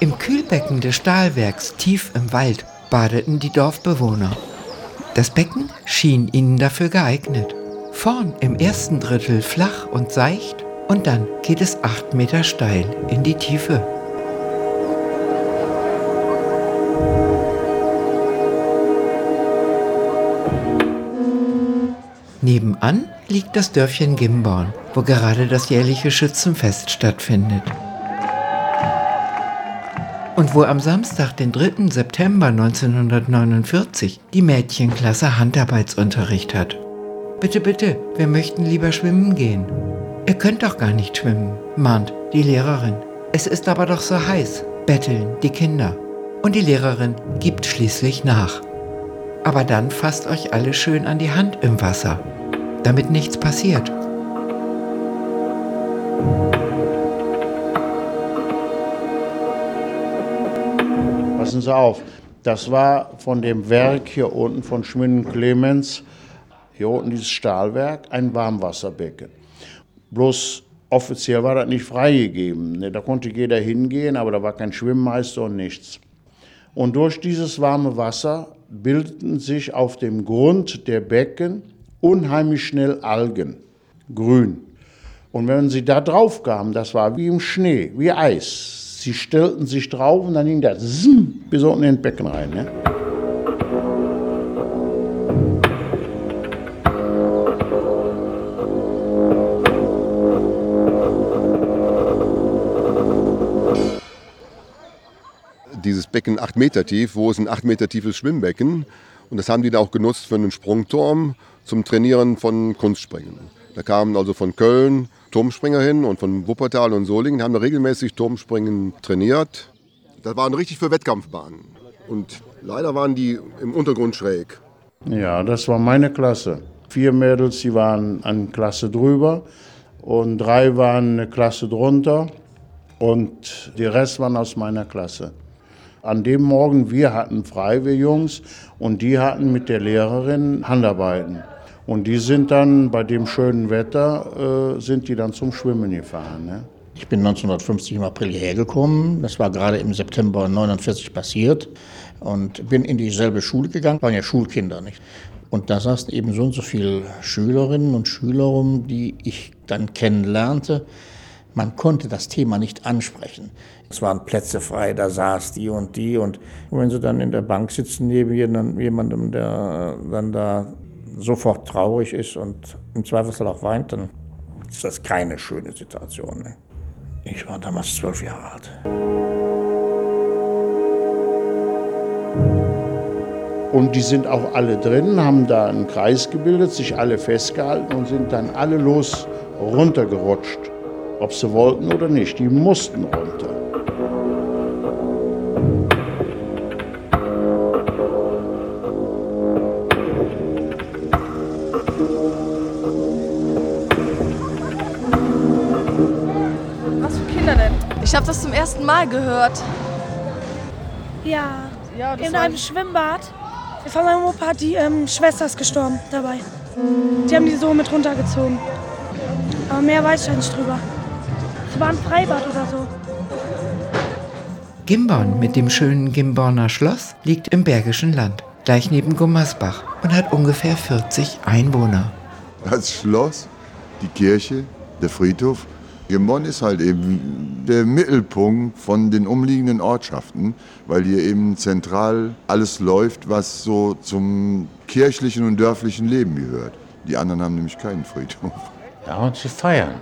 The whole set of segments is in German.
Im Kühlbecken des Stahlwerks tief im Wald badeten die Dorfbewohner. Das Becken schien ihnen dafür geeignet. Vorn im ersten Drittel flach und seicht und dann geht es acht Meter steil in die Tiefe. Nebenan liegt das Dörfchen Gimborn, wo gerade das jährliche Schützenfest stattfindet. Und wo am Samstag, den 3. September 1949, die Mädchenklasse Handarbeitsunterricht hat. Bitte, bitte, wir möchten lieber schwimmen gehen. Ihr könnt doch gar nicht schwimmen, mahnt die Lehrerin. Es ist aber doch so heiß, betteln die Kinder. Und die Lehrerin gibt schließlich nach. Aber dann fasst euch alle schön an die Hand im Wasser damit nichts passiert. Passen Sie auf, das war von dem Werk hier unten von Schminden Clemens, hier unten dieses Stahlwerk, ein Warmwasserbecken. Bloß offiziell war das nicht freigegeben. Ne? Da konnte jeder hingehen, aber da war kein Schwimmmeister und nichts. Und durch dieses warme Wasser bildeten sich auf dem Grund der Becken unheimlich schnell Algen, grün. Und wenn sie da drauf kamen, das war wie im Schnee, wie Eis. Sie stellten sich drauf und dann ging das bis unten in den Becken rein. Ne? Dieses Becken acht Meter tief, wo ist ein acht Meter tiefes Schwimmbecken? Und das haben die da auch genutzt für einen Sprungturm zum Trainieren von Kunstspringen. Da kamen also von Köln Turmspringer hin und von Wuppertal und Solingen, haben da regelmäßig Turmspringen trainiert. Das waren richtig für Wettkampfbahnen. Und leider waren die im Untergrund schräg. Ja, das war meine Klasse. Vier Mädels, die waren eine Klasse drüber und drei waren eine Klasse drunter und die Rest waren aus meiner Klasse. An dem Morgen, wir hatten frei, wir Jungs, und die hatten mit der Lehrerin Handarbeiten. Und die sind dann bei dem schönen Wetter, äh, sind die dann zum Schwimmen gefahren. Ne? Ich bin 1950 im April hierher gekommen. Das war gerade im September 49 passiert. Und bin in dieselbe Schule gegangen, waren ja Schulkinder, nicht? Und da saßen eben so und so viele Schülerinnen und Schüler rum, die ich dann kennenlernte. Man konnte das Thema nicht ansprechen. Es waren Plätze frei, da saß die und die. Und wenn sie dann in der Bank sitzen neben jemandem, der dann da sofort traurig ist und im Zweifelsfall auch weint, dann ist das keine schöne Situation. Ne? Ich war damals zwölf Jahre alt. Und die sind auch alle drin, haben da einen Kreis gebildet, sich alle festgehalten und sind dann alle los runtergerutscht. Ob sie wollten oder nicht, die mussten runter. Ich habe das zum ersten Mal gehört. Ja, ja in einem Schwimmbad. Von meinem Opa hat die ähm, Schwester ist gestorben dabei. Die haben die so mit runtergezogen. Aber mehr weiß ich nicht drüber. Es war ein Freibad oder so. Gimborn mit dem schönen Gimborner Schloss liegt im Bergischen Land, gleich neben Gummersbach und hat ungefähr 40 Einwohner. Das Schloss, die Kirche, der Friedhof Gimborn ist halt eben der Mittelpunkt von den umliegenden Ortschaften, weil hier eben zentral alles läuft, was so zum kirchlichen und dörflichen Leben gehört. Die anderen haben nämlich keinen Friedhof. Ja, und sie feiern.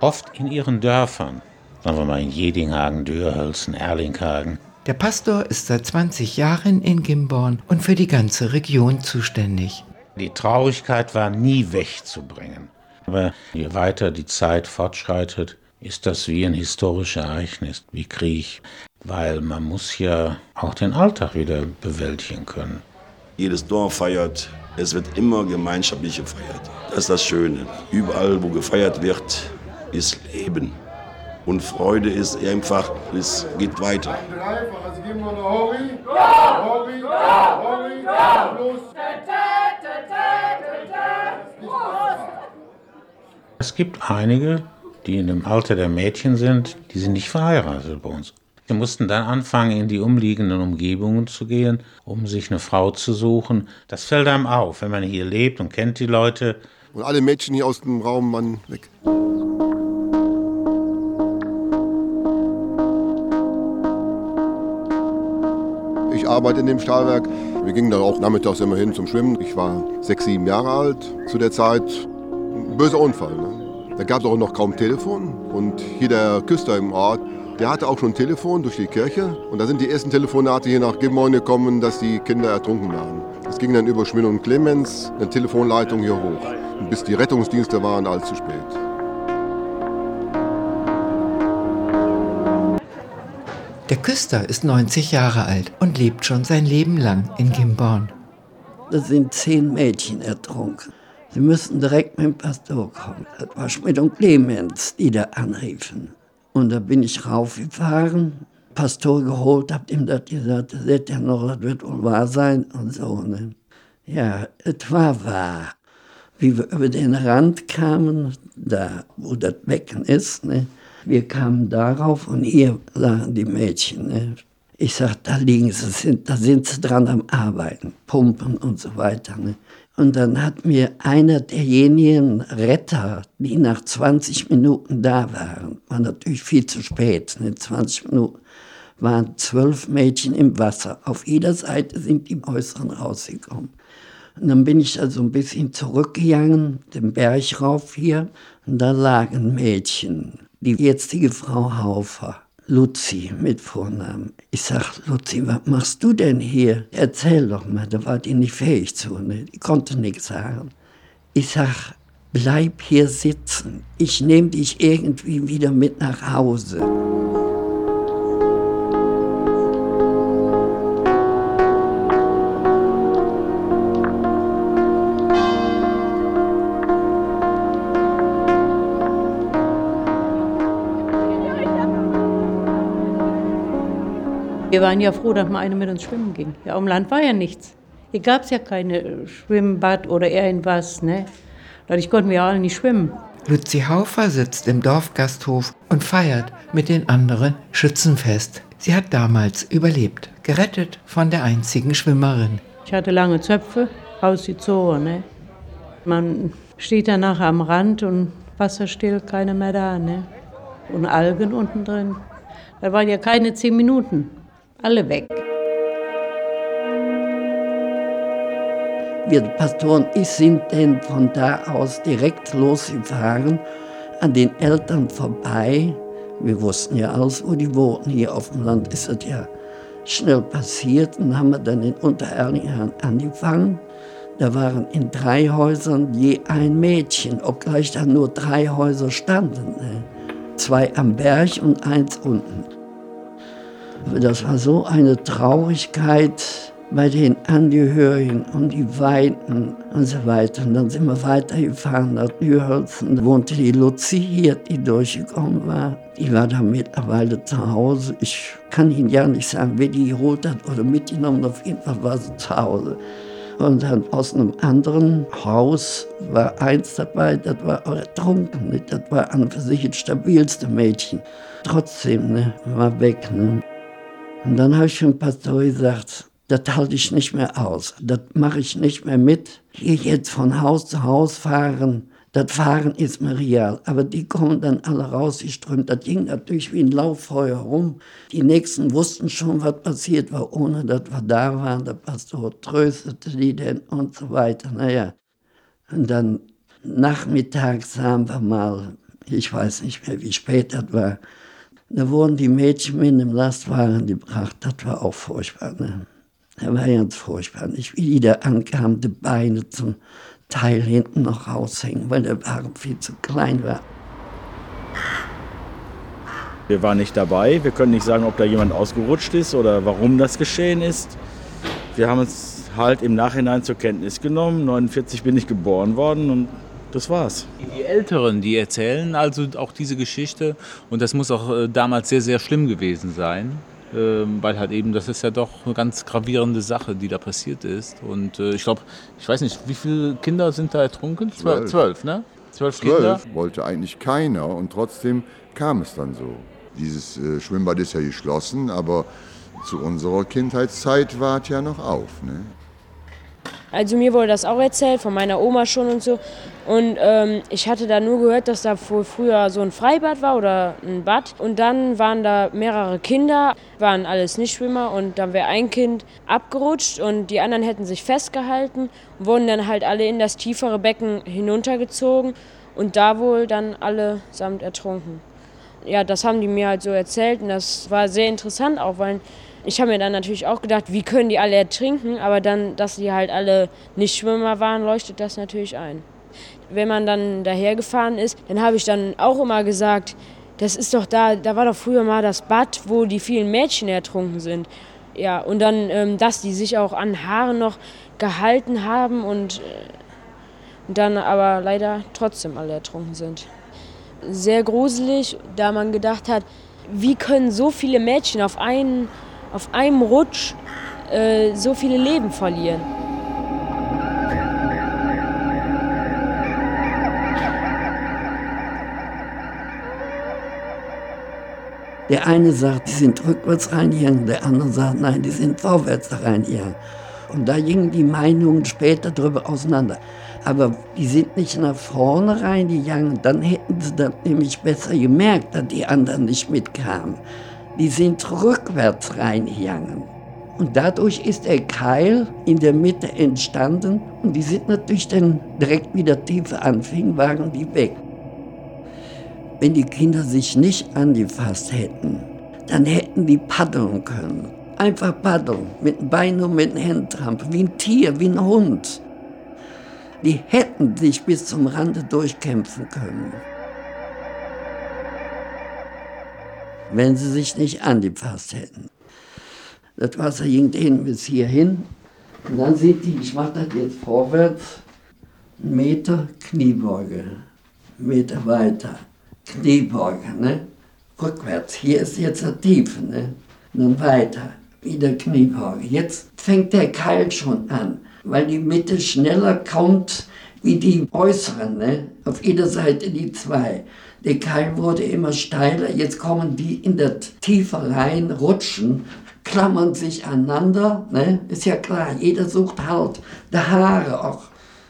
Oft in ihren Dörfern. Sagen wir mal in Jedinghagen, Dürhölzen, Erlinghagen. Der Pastor ist seit 20 Jahren in Gimborn und für die ganze Region zuständig. Die Traurigkeit war nie wegzubringen. Aber je weiter die Zeit fortschreitet, ist das wie ein historisches Ereignis, wie Krieg, weil man muss ja auch den Alltag wieder bewältigen können. Jedes Dorf feiert, es wird immer gemeinschaftlich gefeiert. Das ist das Schöne. Überall, wo gefeiert wird, ist Leben. Und Freude ist einfach, es geht weiter. Also geben wir eine Hori. Ja! Hori, ja! Hori, ja! Es gibt einige, die in dem Alter der Mädchen sind, die sind nicht verheiratet bei uns. Sie mussten dann anfangen, in die umliegenden Umgebungen zu gehen, um sich eine Frau zu suchen. Das fällt einem auf, wenn man hier lebt und kennt die Leute. Und alle Mädchen hier aus dem Raum waren weg. Ich arbeite in dem Stahlwerk. Wir gingen dann auch nachmittags immer hin zum Schwimmen. Ich war sechs, sieben Jahre alt zu der Zeit. Ein böser Unfall. Ne? Da gab es auch noch kaum Telefon. Und hier der Küster im Ort, der hatte auch schon ein Telefon durch die Kirche. Und da sind die ersten Telefonate hier nach Gimborn gekommen, dass die Kinder ertrunken waren. Das ging dann über Schminn und Clemens, eine Telefonleitung hier hoch. Und bis die Rettungsdienste waren, allzu spät. Der Küster ist 90 Jahre alt und lebt schon sein Leben lang in Gimborn. Da sind zehn Mädchen ertrunken. Sie müssten direkt mit dem Pastor kommen. Das war Schmidt und Clemens, die da anriefen. Und da bin ich raufgefahren, Pastor geholt, hab ihm das gesagt, wird ja noch, das wird wohl wahr sein und so. Ne? Ja, es war wahr. Wie wir über den Rand kamen, da wo das Becken ist, ne? Wir kamen darauf und hier sagen die Mädchen, ne? ich sag, da liegen sie, sind, da sind sie dran am Arbeiten, pumpen und so weiter. Ne? Und dann hat mir einer derjenigen Retter, die nach 20 Minuten da waren, war natürlich viel zu spät, ne? 20 Minuten, waren zwölf Mädchen im Wasser. Auf jeder Seite sind die Äußeren rausgekommen. Und dann bin ich also ein bisschen zurückgegangen, den Berg rauf hier, und da lagen Mädchen die jetzige Frau Haufer, Luzi mit Vornamen. Ich sag, Luzi, was machst du denn hier? Erzähl doch mal, da war die nicht fähig zu, ne? die konnte nichts sagen. Ich sag, bleib hier sitzen, ich nehme dich irgendwie wieder mit nach Hause. Wir waren ja froh, dass mal eine mit uns schwimmen ging. Ja, am Land war ja nichts. Hier gab es ja keine Schwimmbad oder irgendwas. Ne? Dadurch konnten wir ja alle nicht schwimmen. Luzi Haufer sitzt im Dorfgasthof und feiert mit den anderen Schützenfest. Sie hat damals überlebt, gerettet von der einzigen Schwimmerin. Ich hatte lange Zöpfe, rausgezogen. Ne? Man steht dann nachher am Rand und wasserstill, keine mehr da. Ne? Und Algen unten drin. Da waren ja keine zehn Minuten alle weg. Wir Pastor und ich sind dann von da aus direkt losgefahren, an den Eltern vorbei. Wir wussten ja alles, wo die wohnen. Hier auf dem Land ist das ja schnell passiert. Und haben wir dann in Untererlingen angefangen. Da waren in drei Häusern je ein Mädchen, obgleich da nur drei Häuser standen. Ne? Zwei am Berg und eins unten. Das war so eine Traurigkeit bei den Angehörigen und die Weiten und so weiter. Und dann sind wir weitergefahren nach Nürholzen. Da wohnte die Luzi hier, die durchgekommen war. Die war da mittlerweile zu Hause. Ich kann Ihnen ja nicht sagen, wer die geholt hat oder mitgenommen. Auf jeden Fall war sie zu Hause. Und dann aus einem anderen Haus war eins dabei, das war ertrunken. Das war an für sich das stabilste Mädchen. Trotzdem, ne, war weg. Ne. Und dann habe ich dem Pastor gesagt, das halte ich nicht mehr aus, das mache ich nicht mehr mit. Hier jetzt von Haus zu Haus fahren, das Fahren ist mir real. Aber die kommen dann alle rausgeströmt. Das ging natürlich wie ein Lauffeuer rum. Die Nächsten wussten schon, was passiert war, ohne dass wir da waren. Der Pastor tröstete die denn und so weiter. Naja. Und dann nachmittags haben wir mal, ich weiß nicht mehr, wie spät das war, da wurden die Mädchen mit dem Lastwagen gebracht. Das war auch furchtbar. Ne? Das war ganz furchtbar. Nicht wie die da ankamen, die Beine zum Teil hinten noch raushängen, weil der Wagen viel zu klein war. Wir waren nicht dabei. Wir können nicht sagen, ob da jemand ausgerutscht ist oder warum das geschehen ist. Wir haben es halt im Nachhinein zur Kenntnis genommen. 1949 bin ich geboren worden und das war's. Die Älteren, die erzählen also auch diese Geschichte und das muss auch äh, damals sehr, sehr schlimm gewesen sein. Ähm, weil halt eben, das ist ja doch eine ganz gravierende Sache, die da passiert ist. Und äh, ich glaube, ich weiß nicht, wie viele Kinder sind da ertrunken? Zwölf, Zwölf ne? Zwölf, Zwölf Kinder? wollte eigentlich keiner und trotzdem kam es dann so. Dieses äh, Schwimmbad ist ja geschlossen, aber zu unserer Kindheitszeit war es ja noch auf. Ne? Also mir wurde das auch erzählt, von meiner Oma schon und so. Und ähm, ich hatte da nur gehört, dass da wohl früher so ein Freibad war oder ein Bad. Und dann waren da mehrere Kinder, waren alles Nichtschwimmer. Und dann wäre ein Kind abgerutscht und die anderen hätten sich festgehalten, wurden dann halt alle in das tiefere Becken hinuntergezogen und da wohl dann allesamt ertrunken. Ja, das haben die mir halt so erzählt und das war sehr interessant auch, weil ich habe mir dann natürlich auch gedacht, wie können die alle ertrinken, aber dann, dass die halt alle nicht Schwimmer waren, leuchtet das natürlich ein. Wenn man dann dahergefahren ist, dann habe ich dann auch immer gesagt, das ist doch da, da war doch früher mal das Bad, wo die vielen Mädchen ertrunken sind. Ja, und dann, ähm, dass die sich auch an Haaren noch gehalten haben und, äh, und dann aber leider trotzdem alle ertrunken sind. Sehr gruselig, da man gedacht hat, wie können so viele Mädchen auf einen auf einem Rutsch äh, so viele Leben verlieren. Der eine sagt, die sind rückwärts reingegangen, der andere sagt, nein, die sind vorwärts reingegangen. Und da gingen die Meinungen später darüber auseinander. Aber die sind nicht nach vorne reingegangen, dann hätten sie das nämlich besser gemerkt, dass die anderen nicht mitkamen die sind rückwärts reingegangen. Und dadurch ist der Keil in der Mitte entstanden und die sind natürlich dann direkt wieder tiefer anfingen, waren die weg. Wenn die Kinder sich nicht angefasst hätten, dann hätten die paddeln können. Einfach paddeln, mit dem Bein und mit dem Händtramp, wie ein Tier, wie ein Hund. Die hätten sich bis zum Rande durchkämpfen können. Wenn sie sich nicht angepasst hätten. Das Wasser ging denen bis hierhin. Und dann sind die, ich mache das jetzt vorwärts, einen Meter Kniebeuge, einen Meter weiter, Kniebeuge, ne? rückwärts. Hier ist jetzt eine Tiefe, ne? Und dann weiter, wieder Kniebeuge. Jetzt fängt der Keil schon an, weil die Mitte schneller kommt wie die äußeren, ne? auf jeder Seite die zwei. Der Keil wurde immer steiler, jetzt kommen die in der Tiefe rein, rutschen, klammern sich aneinander, ne? ist ja klar, jeder sucht Halt, der Haare auch.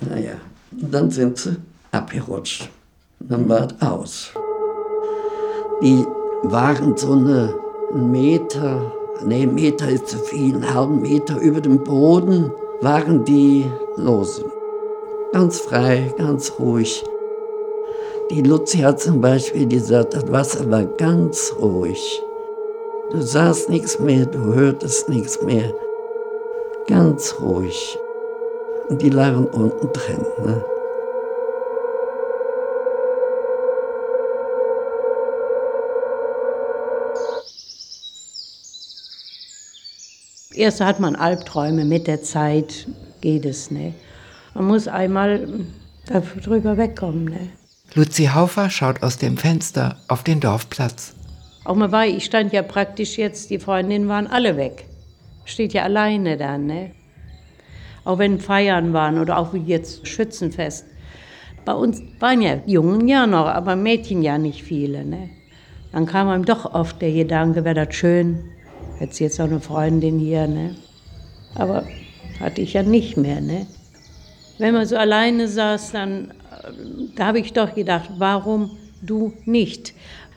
Naja, und dann sind sie abgerutscht. Dann war es aus. Die waren so eine, Meter, nee, Meter ist zu viel, einen halben Meter über dem Boden waren die los. Ganz frei, ganz ruhig. Die Luzi hat zum Beispiel gesagt, das Wasser war ganz ruhig. Du sahst nichts mehr, du hörtest nichts mehr. Ganz ruhig. Und die lagen unten drin. Ne? Erst hat man Albträume, mit der Zeit geht es. Ne? Man muss einmal darüber wegkommen. Ne? Luzi Haufer schaut aus dem Fenster auf den Dorfplatz. Auch mal bei, ich stand ja praktisch jetzt, die Freundinnen waren alle weg. Steht ja alleine da, ne? Auch wenn Feiern waren oder auch wie jetzt Schützenfest. Bei uns waren ja Jungen ja noch, aber Mädchen ja nicht viele, ne? Dann kam einem doch oft der Gedanke, wäre das schön, hätte jetzt auch eine Freundin hier, ne? Aber hatte ich ja nicht mehr, ne? Wenn man so alleine saß, dann da habe ich doch gedacht, warum du nicht?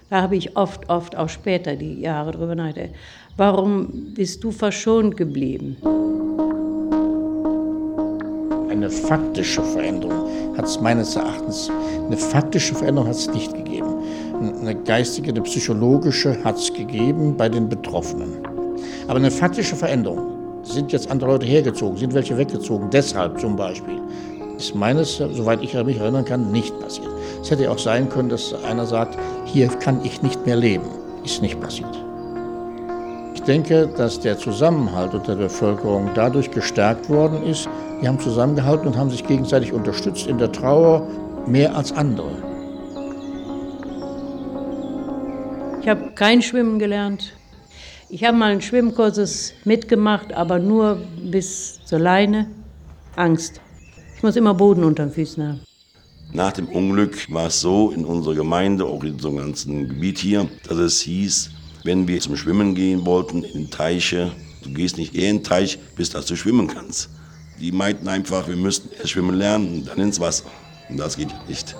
Da habe ich oft, oft auch später die Jahre drüber nachgedacht. Warum bist du verschont geblieben? Eine faktische Veränderung hat es meines Erachtens, eine faktische Veränderung hat es nicht gegeben. Eine geistige, eine psychologische hat es gegeben bei den Betroffenen. Aber eine faktische Veränderung, sind jetzt andere Leute hergezogen, sind welche weggezogen, deshalb zum Beispiel ist meines, soweit ich mich erinnern kann, nicht passiert. Es hätte auch sein können, dass einer sagt, hier kann ich nicht mehr leben. Ist nicht passiert. Ich denke, dass der Zusammenhalt unter der Bevölkerung dadurch gestärkt worden ist. Die haben zusammengehalten und haben sich gegenseitig unterstützt in der Trauer mehr als andere. Ich habe kein Schwimmen gelernt. Ich habe mal einen Schwimmkurses mitgemacht, aber nur bis zur Leine. Angst. Ich muss immer Boden unter den Füßen haben. Nach dem Unglück war es so in unserer Gemeinde, auch in unserem ganzen Gebiet hier, dass es hieß, wenn wir zum Schwimmen gehen wollten in Teiche, du gehst nicht eher in den Teich, bis dass du schwimmen kannst. Die meinten einfach, wir müssten erst schwimmen lernen und dann ins Wasser. Und das geht nicht.